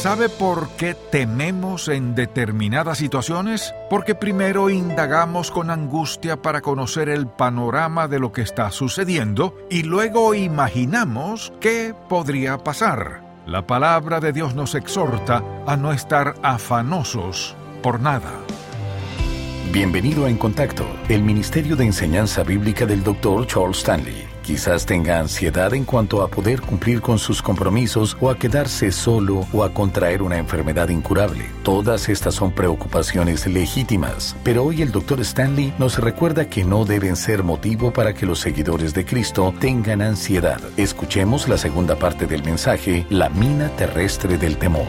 ¿Sabe por qué tememos en determinadas situaciones? Porque primero indagamos con angustia para conocer el panorama de lo que está sucediendo y luego imaginamos qué podría pasar. La palabra de Dios nos exhorta a no estar afanosos por nada. Bienvenido a En Contacto, el Ministerio de Enseñanza Bíblica del Dr. Charles Stanley. Quizás tenga ansiedad en cuanto a poder cumplir con sus compromisos o a quedarse solo o a contraer una enfermedad incurable. Todas estas son preocupaciones legítimas, pero hoy el Dr. Stanley nos recuerda que no deben ser motivo para que los seguidores de Cristo tengan ansiedad. Escuchemos la segunda parte del mensaje, la mina terrestre del temor.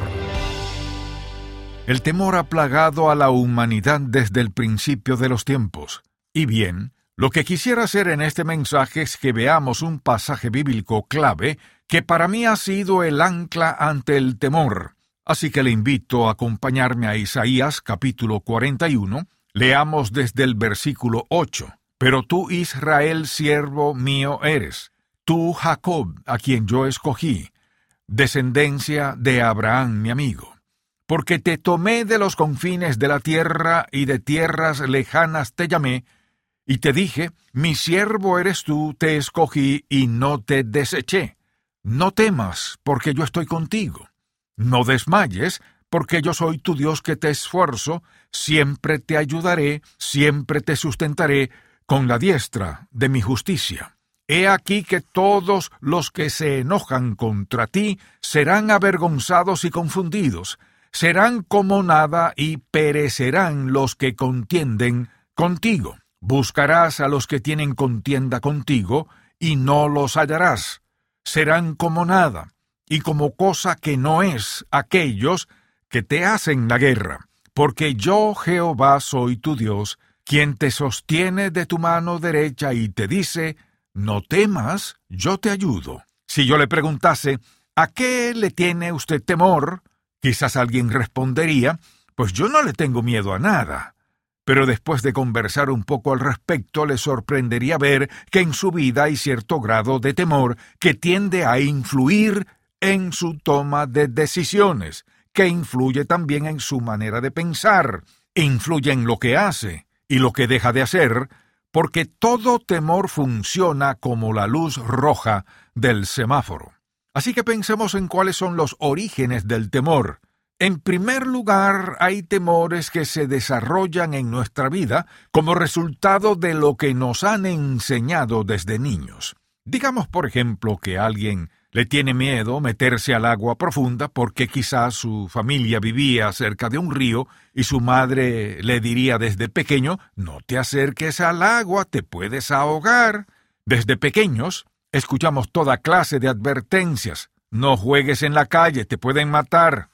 El temor ha plagado a la humanidad desde el principio de los tiempos. Y bien, lo que quisiera hacer en este mensaje es que veamos un pasaje bíblico clave que para mí ha sido el ancla ante el temor. Así que le invito a acompañarme a Isaías capítulo 41. Leamos desde el versículo 8. Pero tú, Israel, siervo mío eres, tú, Jacob, a quien yo escogí, descendencia de Abraham, mi amigo. Porque te tomé de los confines de la tierra y de tierras lejanas te llamé, y te dije, mi siervo eres tú, te escogí y no te deseché. No temas, porque yo estoy contigo. No desmayes, porque yo soy tu Dios que te esfuerzo, siempre te ayudaré, siempre te sustentaré con la diestra de mi justicia. He aquí que todos los que se enojan contra ti serán avergonzados y confundidos, serán como nada y perecerán los que contienden contigo. Buscarás a los que tienen contienda contigo, y no los hallarás. Serán como nada, y como cosa que no es aquellos que te hacen la guerra. Porque yo, Jehová, soy tu Dios, quien te sostiene de tu mano derecha y te dice, no temas, yo te ayudo. Si yo le preguntase, ¿a qué le tiene usted temor? Quizás alguien respondería, pues yo no le tengo miedo a nada pero después de conversar un poco al respecto le sorprendería ver que en su vida hay cierto grado de temor que tiende a influir en su toma de decisiones, que influye también en su manera de pensar, influye en lo que hace y lo que deja de hacer, porque todo temor funciona como la luz roja del semáforo. Así que pensemos en cuáles son los orígenes del temor, en primer lugar, hay temores que se desarrollan en nuestra vida como resultado de lo que nos han enseñado desde niños. Digamos, por ejemplo, que alguien le tiene miedo meterse al agua profunda porque quizás su familia vivía cerca de un río y su madre le diría desde pequeño no te acerques al agua, te puedes ahogar. Desde pequeños escuchamos toda clase de advertencias. No juegues en la calle, te pueden matar.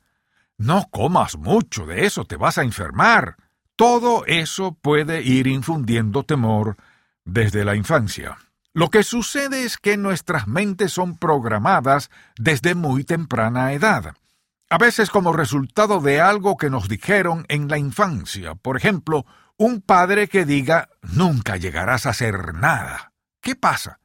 No comas mucho de eso, te vas a enfermar. Todo eso puede ir infundiendo temor desde la infancia. Lo que sucede es que nuestras mentes son programadas desde muy temprana edad, a veces como resultado de algo que nos dijeron en la infancia. Por ejemplo, un padre que diga nunca llegarás a hacer nada. ¿Qué pasa?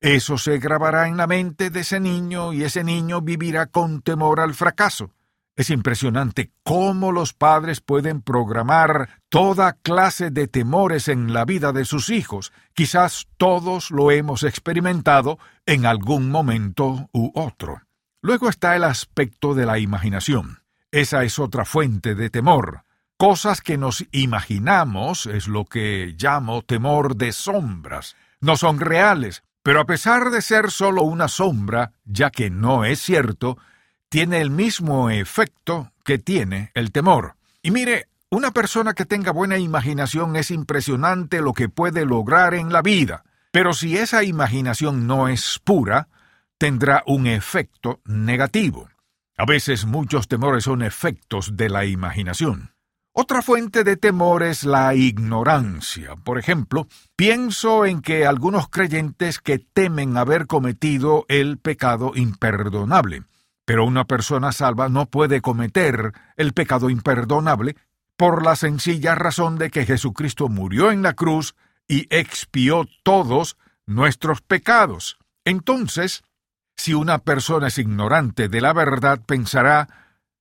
Eso se grabará en la mente de ese niño y ese niño vivirá con temor al fracaso. Es impresionante cómo los padres pueden programar toda clase de temores en la vida de sus hijos. Quizás todos lo hemos experimentado en algún momento u otro. Luego está el aspecto de la imaginación. Esa es otra fuente de temor. Cosas que nos imaginamos es lo que llamo temor de sombras. No son reales, pero a pesar de ser solo una sombra, ya que no es cierto, tiene el mismo efecto que tiene el temor. Y mire, una persona que tenga buena imaginación es impresionante lo que puede lograr en la vida, pero si esa imaginación no es pura, tendrá un efecto negativo. A veces muchos temores son efectos de la imaginación. Otra fuente de temor es la ignorancia. Por ejemplo, pienso en que algunos creyentes que temen haber cometido el pecado imperdonable. Pero una persona salva no puede cometer el pecado imperdonable por la sencilla razón de que Jesucristo murió en la cruz y expió todos nuestros pecados. Entonces, si una persona es ignorante de la verdad, pensará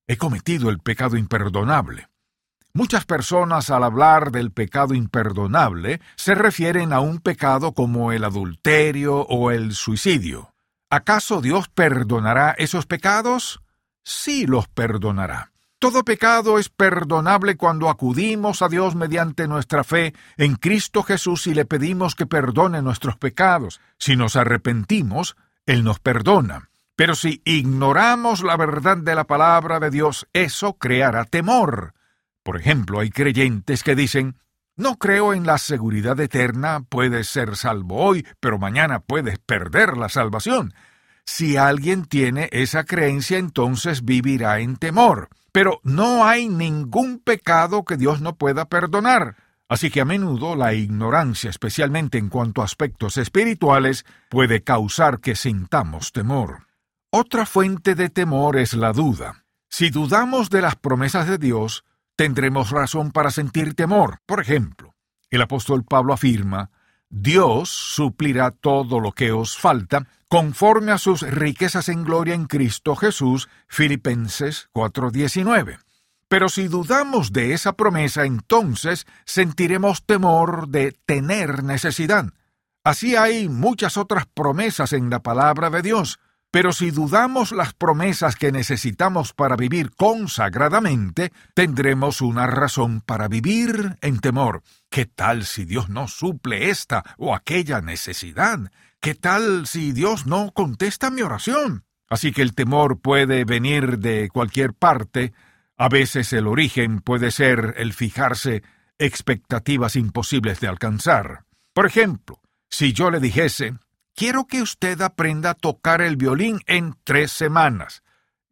he cometido el pecado imperdonable. Muchas personas al hablar del pecado imperdonable se refieren a un pecado como el adulterio o el suicidio. ¿Acaso Dios perdonará esos pecados? Sí los perdonará. Todo pecado es perdonable cuando acudimos a Dios mediante nuestra fe en Cristo Jesús y le pedimos que perdone nuestros pecados. Si nos arrepentimos, Él nos perdona. Pero si ignoramos la verdad de la palabra de Dios, eso creará temor. Por ejemplo, hay creyentes que dicen, no creo en la seguridad eterna, puedes ser salvo hoy, pero mañana puedes perder la salvación. Si alguien tiene esa creencia, entonces vivirá en temor. Pero no hay ningún pecado que Dios no pueda perdonar. Así que a menudo la ignorancia, especialmente en cuanto a aspectos espirituales, puede causar que sintamos temor. Otra fuente de temor es la duda. Si dudamos de las promesas de Dios, tendremos razón para sentir temor. Por ejemplo, el apóstol Pablo afirma, Dios suplirá todo lo que os falta conforme a sus riquezas en gloria en Cristo Jesús, Filipenses 4:19. Pero si dudamos de esa promesa, entonces sentiremos temor de tener necesidad. Así hay muchas otras promesas en la palabra de Dios. Pero si dudamos las promesas que necesitamos para vivir consagradamente, tendremos una razón para vivir en temor. ¿Qué tal si Dios no suple esta o aquella necesidad? ¿Qué tal si Dios no contesta mi oración? Así que el temor puede venir de cualquier parte. A veces el origen puede ser el fijarse expectativas imposibles de alcanzar. Por ejemplo, si yo le dijese, quiero que usted aprenda a tocar el violín en tres semanas.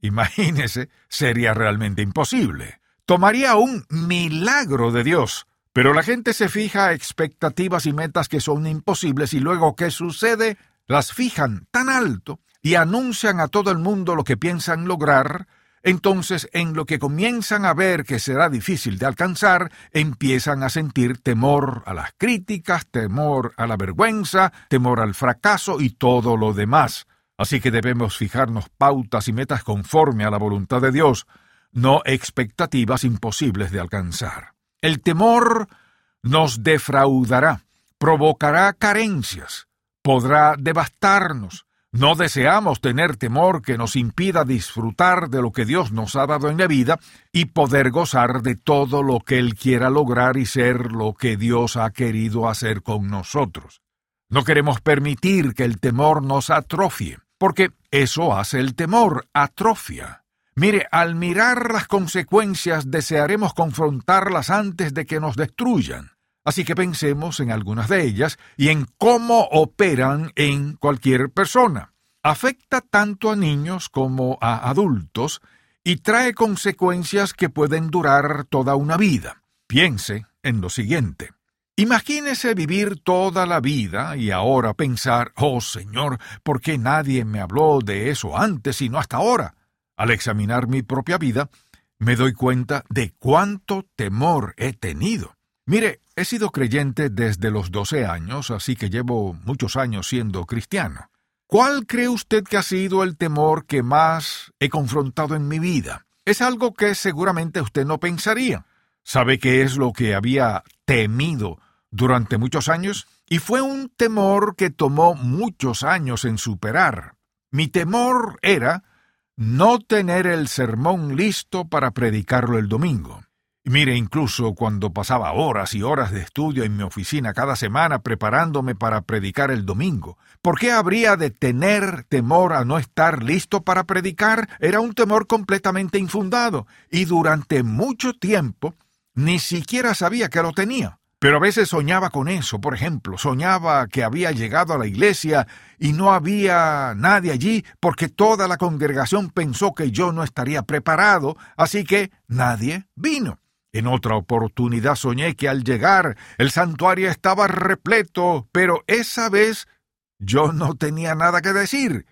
Imagínese, sería realmente imposible. Tomaría un milagro de Dios. Pero la gente se fija a expectativas y metas que son imposibles y luego ¿qué sucede? Las fijan tan alto y anuncian a todo el mundo lo que piensan lograr, entonces en lo que comienzan a ver que será difícil de alcanzar, empiezan a sentir temor a las críticas, temor a la vergüenza, temor al fracaso y todo lo demás. Así que debemos fijarnos pautas y metas conforme a la voluntad de Dios, no expectativas imposibles de alcanzar. El temor nos defraudará, provocará carencias, podrá devastarnos, no deseamos tener temor que nos impida disfrutar de lo que Dios nos ha dado en la vida y poder gozar de todo lo que Él quiera lograr y ser lo que Dios ha querido hacer con nosotros. No queremos permitir que el temor nos atrofie, porque eso hace el temor, atrofia. Mire, al mirar las consecuencias desearemos confrontarlas antes de que nos destruyan. Así que pensemos en algunas de ellas y en cómo operan en cualquier persona. Afecta tanto a niños como a adultos y trae consecuencias que pueden durar toda una vida. Piense en lo siguiente. Imagínese vivir toda la vida y ahora pensar, oh Señor, ¿por qué nadie me habló de eso antes y no hasta ahora? Al examinar mi propia vida, me doy cuenta de cuánto temor he tenido. Mire, he sido creyente desde los doce años, así que llevo muchos años siendo cristiano. ¿Cuál cree usted que ha sido el temor que más he confrontado en mi vida? Es algo que seguramente usted no pensaría. ¿Sabe qué es lo que había temido durante muchos años? Y fue un temor que tomó muchos años en superar. Mi temor era no tener el sermón listo para predicarlo el domingo. Mire, incluso cuando pasaba horas y horas de estudio en mi oficina cada semana preparándome para predicar el domingo, ¿por qué habría de tener temor a no estar listo para predicar? Era un temor completamente infundado, y durante mucho tiempo ni siquiera sabía que lo tenía. Pero a veces soñaba con eso, por ejemplo, soñaba que había llegado a la iglesia y no había nadie allí porque toda la congregación pensó que yo no estaría preparado, así que nadie vino. En otra oportunidad soñé que al llegar el santuario estaba repleto, pero esa vez yo no tenía nada que decir.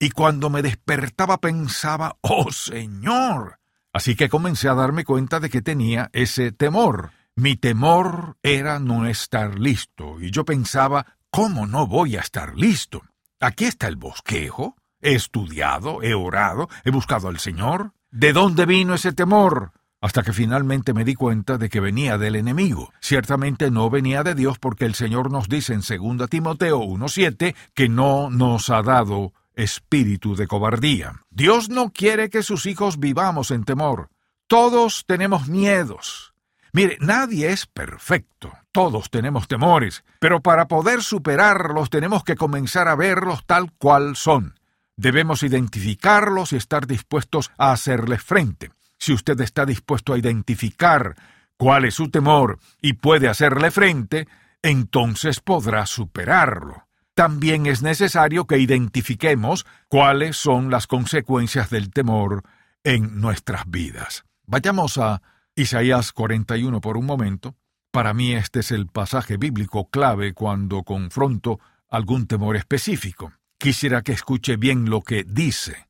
Y cuando me despertaba pensaba, oh Señor. Así que comencé a darme cuenta de que tenía ese temor. Mi temor era no estar listo, y yo pensaba, ¿cómo no voy a estar listo? Aquí está el bosquejo. He estudiado, he orado, he buscado al Señor. ¿De dónde vino ese temor? Hasta que finalmente me di cuenta de que venía del enemigo. Ciertamente no venía de Dios porque el Señor nos dice en 2 Timoteo 1.7 que no nos ha dado espíritu de cobardía. Dios no quiere que sus hijos vivamos en temor. Todos tenemos miedos. Mire, nadie es perfecto. Todos tenemos temores, pero para poder superarlos tenemos que comenzar a verlos tal cual son. Debemos identificarlos y estar dispuestos a hacerles frente. Si usted está dispuesto a identificar cuál es su temor y puede hacerle frente, entonces podrá superarlo. También es necesario que identifiquemos cuáles son las consecuencias del temor en nuestras vidas. Vayamos a Isaías 41 por un momento. Para mí este es el pasaje bíblico clave cuando confronto algún temor específico. Quisiera que escuche bien lo que dice.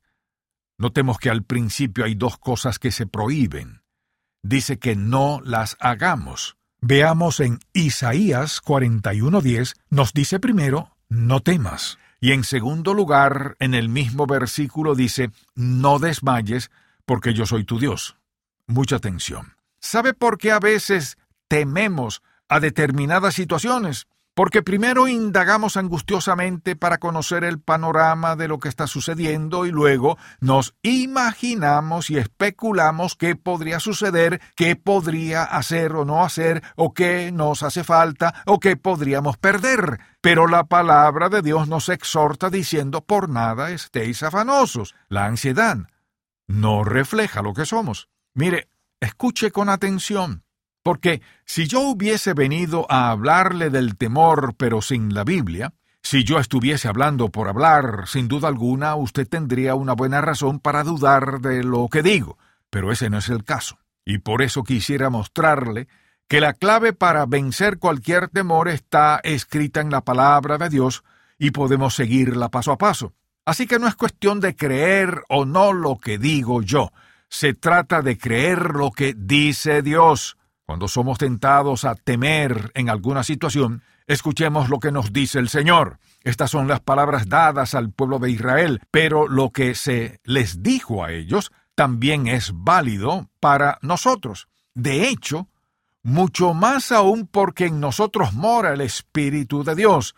Notemos que al principio hay dos cosas que se prohíben. Dice que no las hagamos. Veamos en Isaías 41:10, nos dice primero, no temas. Y en segundo lugar, en el mismo versículo dice, no desmayes, porque yo soy tu Dios. Mucha atención. ¿Sabe por qué a veces tememos a determinadas situaciones? Porque primero indagamos angustiosamente para conocer el panorama de lo que está sucediendo y luego nos imaginamos y especulamos qué podría suceder, qué podría hacer o no hacer, o qué nos hace falta, o qué podríamos perder. Pero la palabra de Dios nos exhorta diciendo por nada estéis afanosos. La ansiedad no refleja lo que somos. Mire, escuche con atención. Porque si yo hubiese venido a hablarle del temor pero sin la Biblia, si yo estuviese hablando por hablar, sin duda alguna usted tendría una buena razón para dudar de lo que digo, pero ese no es el caso. Y por eso quisiera mostrarle que la clave para vencer cualquier temor está escrita en la palabra de Dios y podemos seguirla paso a paso. Así que no es cuestión de creer o no lo que digo yo, se trata de creer lo que dice Dios. Cuando somos tentados a temer en alguna situación, escuchemos lo que nos dice el Señor. Estas son las palabras dadas al pueblo de Israel, pero lo que se les dijo a ellos también es válido para nosotros. De hecho, mucho más aún porque en nosotros mora el Espíritu de Dios.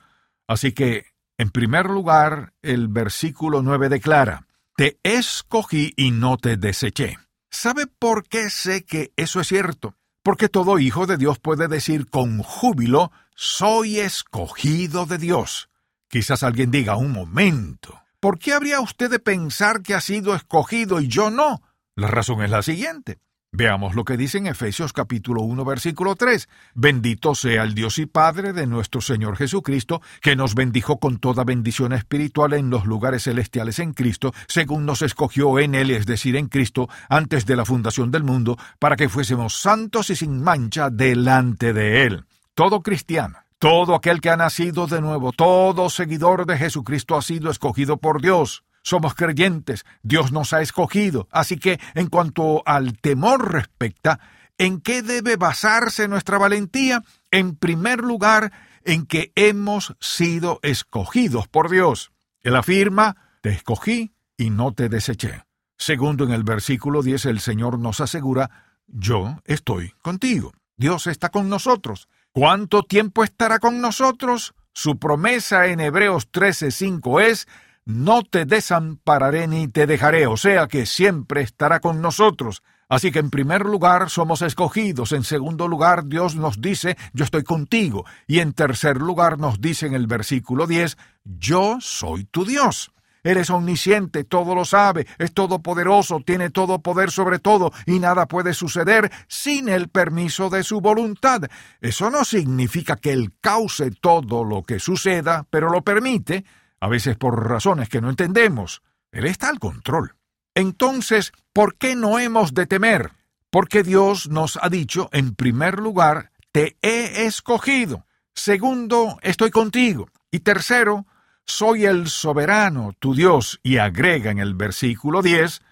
Así que, en primer lugar, el versículo 9 declara, Te escogí y no te deseché. ¿Sabe por qué sé que eso es cierto? Porque todo hijo de Dios puede decir con júbilo, soy escogido de Dios. Quizás alguien diga, un momento, ¿por qué habría usted de pensar que ha sido escogido y yo no? La razón es la siguiente. Veamos lo que dice en Efesios capítulo 1 versículo 3. Bendito sea el Dios y Padre de nuestro Señor Jesucristo, que nos bendijo con toda bendición espiritual en los lugares celestiales en Cristo, según nos escogió en Él, es decir, en Cristo, antes de la fundación del mundo, para que fuésemos santos y sin mancha delante de Él. Todo cristiano, todo aquel que ha nacido de nuevo, todo seguidor de Jesucristo ha sido escogido por Dios somos creyentes, Dios nos ha escogido. Así que, en cuanto al temor respecta, ¿en qué debe basarse nuestra valentía? En primer lugar, en que hemos sido escogidos por Dios. Él afirma, te escogí y no te deseché. Segundo, en el versículo 10 el Señor nos asegura, yo estoy contigo. Dios está con nosotros. ¿Cuánto tiempo estará con nosotros? Su promesa en Hebreos 13:5 es, no te desampararé ni te dejaré, o sea que siempre estará con nosotros. Así que en primer lugar somos escogidos, en segundo lugar Dios nos dice, yo estoy contigo, y en tercer lugar nos dice en el versículo 10, yo soy tu Dios. Eres omnisciente, todo lo sabe, es todopoderoso, tiene todo poder sobre todo, y nada puede suceder sin el permiso de su voluntad. Eso no significa que Él cause todo lo que suceda, pero lo permite, a veces por razones que no entendemos. Él está al control. Entonces, ¿por qué no hemos de temer? Porque Dios nos ha dicho, en primer lugar, te he escogido. Segundo, estoy contigo. Y tercero, soy el soberano, tu Dios. Y agrega en el versículo 10,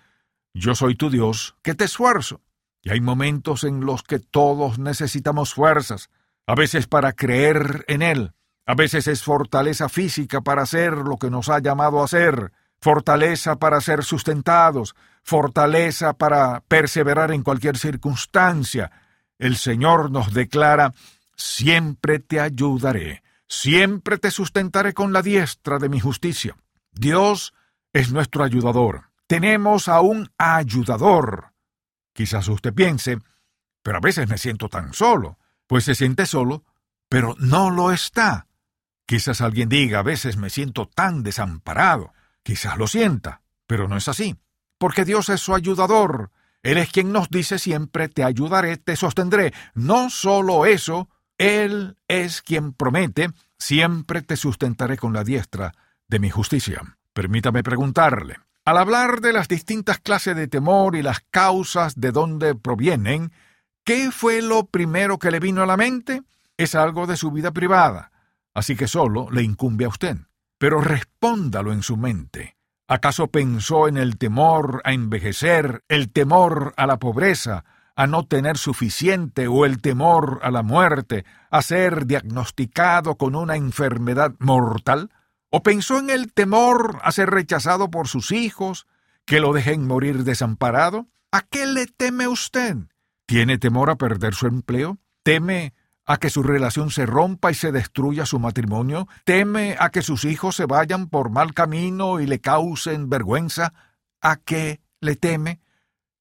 yo soy tu Dios, que te esfuerzo. Y hay momentos en los que todos necesitamos fuerzas, a veces para creer en Él, a veces es fortaleza física para hacer lo que nos ha llamado a hacer, fortaleza para ser sustentados, fortaleza para perseverar en cualquier circunstancia. El Señor nos declara, siempre te ayudaré, siempre te sustentaré con la diestra de mi justicia. Dios es nuestro ayudador. Tenemos a un ayudador. Quizás usted piense, pero a veces me siento tan solo. Pues se siente solo, pero no lo está. Quizás alguien diga, a veces me siento tan desamparado. Quizás lo sienta, pero no es así. Porque Dios es su ayudador. Él es quien nos dice siempre, te ayudaré, te sostendré. No solo eso, Él es quien promete, siempre te sustentaré con la diestra de mi justicia. Permítame preguntarle, al hablar de las distintas clases de temor y las causas de dónde provienen, ¿qué fue lo primero que le vino a la mente? Es algo de su vida privada, así que solo le incumbe a usted. Pero respóndalo en su mente. ¿Acaso pensó en el temor a envejecer, el temor a la pobreza, a no tener suficiente o el temor a la muerte, a ser diagnosticado con una enfermedad mortal? ¿O pensó en el temor a ser rechazado por sus hijos, que lo dejen morir desamparado? ¿A qué le teme usted? ¿Tiene temor a perder su empleo? ¿Teme a que su relación se rompa y se destruya su matrimonio? ¿Teme a que sus hijos se vayan por mal camino y le causen vergüenza? ¿A qué le teme?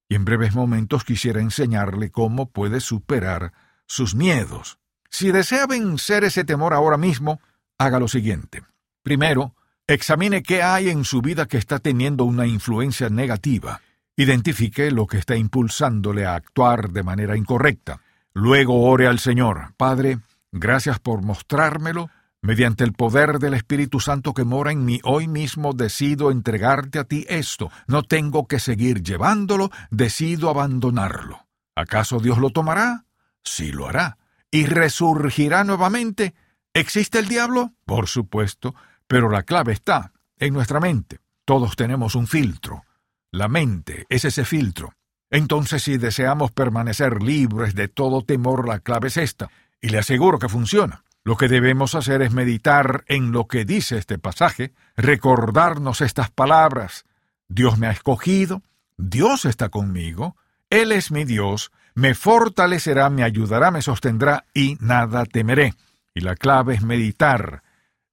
Y en breves momentos quisiera enseñarle cómo puede superar sus miedos. Si desea vencer ese temor ahora mismo, haga lo siguiente. Primero, examine qué hay en su vida que está teniendo una influencia negativa. Identifique lo que está impulsándole a actuar de manera incorrecta. Luego ore al Señor. Padre, gracias por mostrármelo. Mediante el poder del Espíritu Santo que mora en mí, hoy mismo decido entregarte a ti esto. No tengo que seguir llevándolo, decido abandonarlo. ¿Acaso Dios lo tomará? Sí lo hará. ¿Y resurgirá nuevamente? ¿Existe el diablo? Por supuesto. Pero la clave está en nuestra mente. Todos tenemos un filtro. La mente es ese filtro. Entonces, si deseamos permanecer libres de todo temor, la clave es esta, y le aseguro que funciona. Lo que debemos hacer es meditar en lo que dice este pasaje, recordarnos estas palabras. Dios me ha escogido, Dios está conmigo, Él es mi Dios, me fortalecerá, me ayudará, me sostendrá y nada temeré. Y la clave es meditar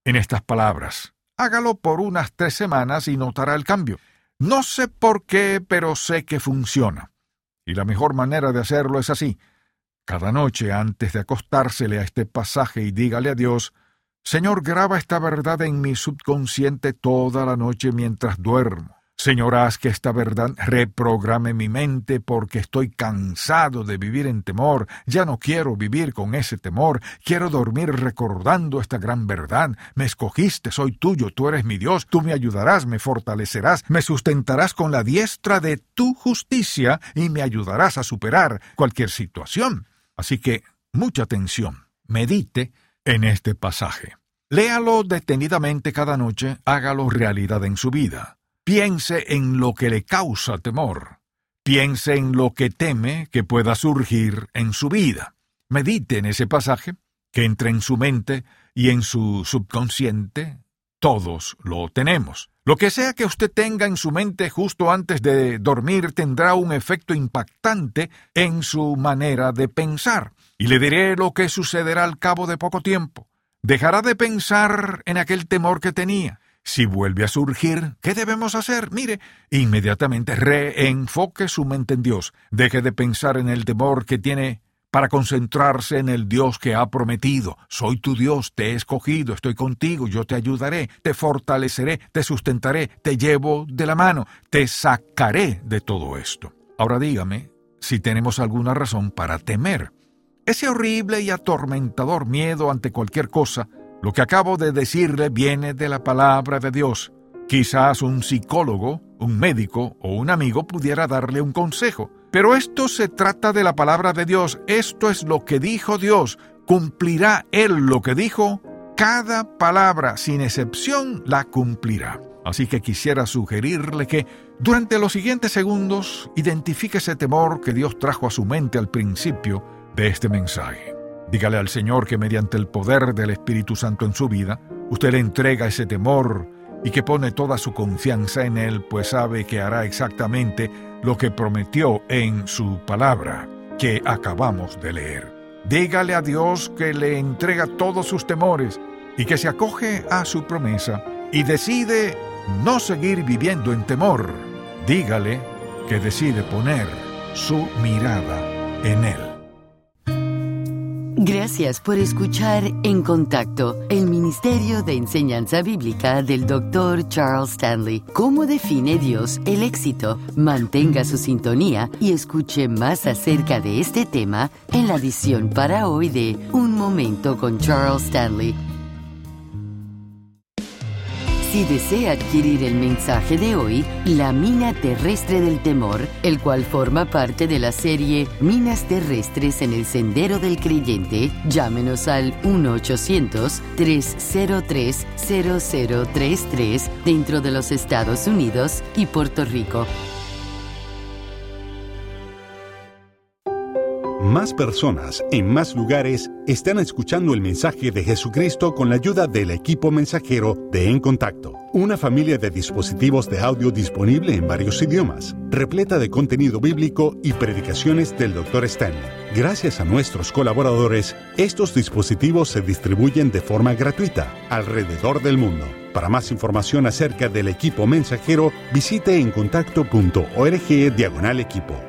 en estas palabras. Hágalo por unas tres semanas y notará el cambio. No sé por qué, pero sé que funciona. Y la mejor manera de hacerlo es así. Cada noche antes de acostársele a este pasaje y dígale a Dios, Señor, graba esta verdad en mi subconsciente toda la noche mientras duermo. Señor, haz que esta verdad reprograme mi mente porque estoy cansado de vivir en temor. Ya no quiero vivir con ese temor. Quiero dormir recordando esta gran verdad. Me escogiste, soy tuyo, tú eres mi Dios. Tú me ayudarás, me fortalecerás, me sustentarás con la diestra de tu justicia y me ayudarás a superar cualquier situación. Así que, mucha atención. Medite en este pasaje. Léalo detenidamente cada noche, hágalo realidad en su vida. Piense en lo que le causa temor. Piense en lo que teme que pueda surgir en su vida. Medite en ese pasaje, que entre en su mente y en su subconsciente. Todos lo tenemos. Lo que sea que usted tenga en su mente justo antes de dormir tendrá un efecto impactante en su manera de pensar. Y le diré lo que sucederá al cabo de poco tiempo. Dejará de pensar en aquel temor que tenía si vuelve a surgir, ¿qué debemos hacer? Mire, inmediatamente reenfoque su mente en Dios. Deje de pensar en el temor que tiene para concentrarse en el Dios que ha prometido. Soy tu Dios, te he escogido, estoy contigo, yo te ayudaré, te fortaleceré, te sustentaré, te llevo de la mano, te sacaré de todo esto. Ahora dígame si tenemos alguna razón para temer. Ese horrible y atormentador miedo ante cualquier cosa lo que acabo de decirle viene de la palabra de Dios. Quizás un psicólogo, un médico o un amigo pudiera darle un consejo. Pero esto se trata de la palabra de Dios. Esto es lo que dijo Dios. Cumplirá Él lo que dijo. Cada palabra, sin excepción, la cumplirá. Así que quisiera sugerirle que durante los siguientes segundos identifique ese temor que Dios trajo a su mente al principio de este mensaje. Dígale al Señor que mediante el poder del Espíritu Santo en su vida, usted le entrega ese temor y que pone toda su confianza en Él, pues sabe que hará exactamente lo que prometió en su palabra, que acabamos de leer. Dígale a Dios que le entrega todos sus temores y que se acoge a su promesa y decide no seguir viviendo en temor. Dígale que decide poner su mirada en Él. Gracias por escuchar En Contacto, el Ministerio de Enseñanza Bíblica del Dr. Charles Stanley. ¿Cómo define Dios el éxito? Mantenga su sintonía y escuche más acerca de este tema en la edición para hoy de Un Momento con Charles Stanley si desea adquirir el mensaje de hoy, La mina terrestre del temor, el cual forma parte de la serie Minas terrestres en el sendero del creyente, llámenos al 1-800-303-0033 dentro de los Estados Unidos y Puerto Rico. Más personas en más lugares están escuchando el mensaje de Jesucristo con la ayuda del equipo mensajero de En Contacto, una familia de dispositivos de audio disponible en varios idiomas, repleta de contenido bíblico y predicaciones del Dr. Stanley. Gracias a nuestros colaboradores, estos dispositivos se distribuyen de forma gratuita alrededor del mundo. Para más información acerca del equipo mensajero, visite encontacto.org diagonal equipo.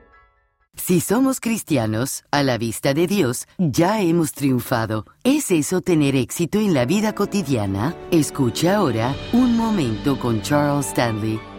Si somos cristianos, a la vista de Dios, ya hemos triunfado. ¿Es eso tener éxito en la vida cotidiana? Escucha ahora Un Momento con Charles Stanley.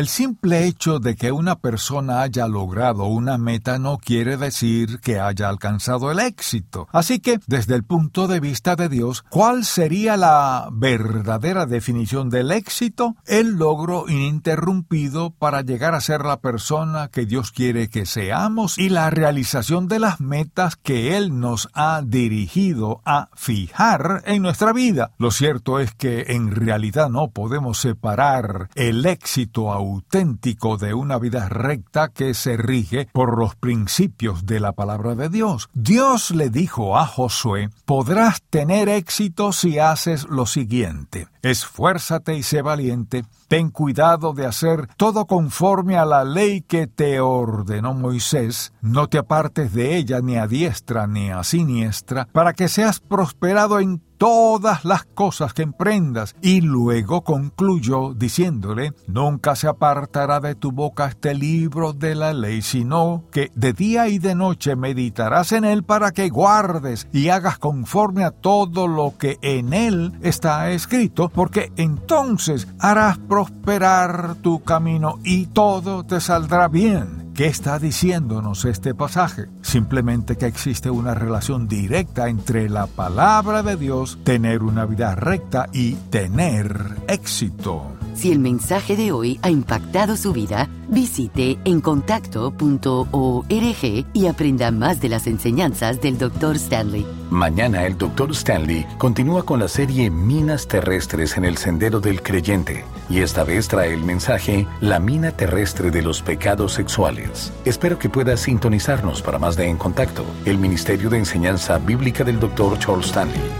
El simple hecho de que una persona haya logrado una meta no quiere decir que haya alcanzado el éxito. Así que, desde el punto de vista de Dios, ¿cuál sería la verdadera definición del éxito? El logro ininterrumpido para llegar a ser la persona que Dios quiere que seamos y la realización de las metas que Él nos ha dirigido a fijar en nuestra vida. Lo cierto es que en realidad no podemos separar el éxito a auténtico de una vida recta que se rige por los principios de la palabra de Dios. Dios le dijo a Josué, podrás tener éxito si haces lo siguiente. Esfuérzate y sé valiente, ten cuidado de hacer todo conforme a la ley que te ordenó Moisés, no te apartes de ella ni a diestra ni a siniestra, para que seas prosperado en todas las cosas que emprendas. Y luego concluyó diciéndole, nunca se apartará de tu boca este libro de la ley, sino que de día y de noche meditarás en él para que guardes y hagas conforme a todo lo que en él está escrito, porque entonces harás prosperar tu camino y todo te saldrá bien. ¿Qué está diciéndonos este pasaje? Simplemente que existe una relación directa entre la palabra de Dios, tener una vida recta y tener éxito. Si el mensaje de hoy ha impactado su vida, visite encontacto.org y aprenda más de las enseñanzas del Dr. Stanley. Mañana el Dr. Stanley continúa con la serie Minas terrestres en el sendero del creyente y esta vez trae el mensaje La mina terrestre de los pecados sexuales. Espero que pueda sintonizarnos para más de En Contacto, el Ministerio de Enseñanza Bíblica del Dr. Charles Stanley.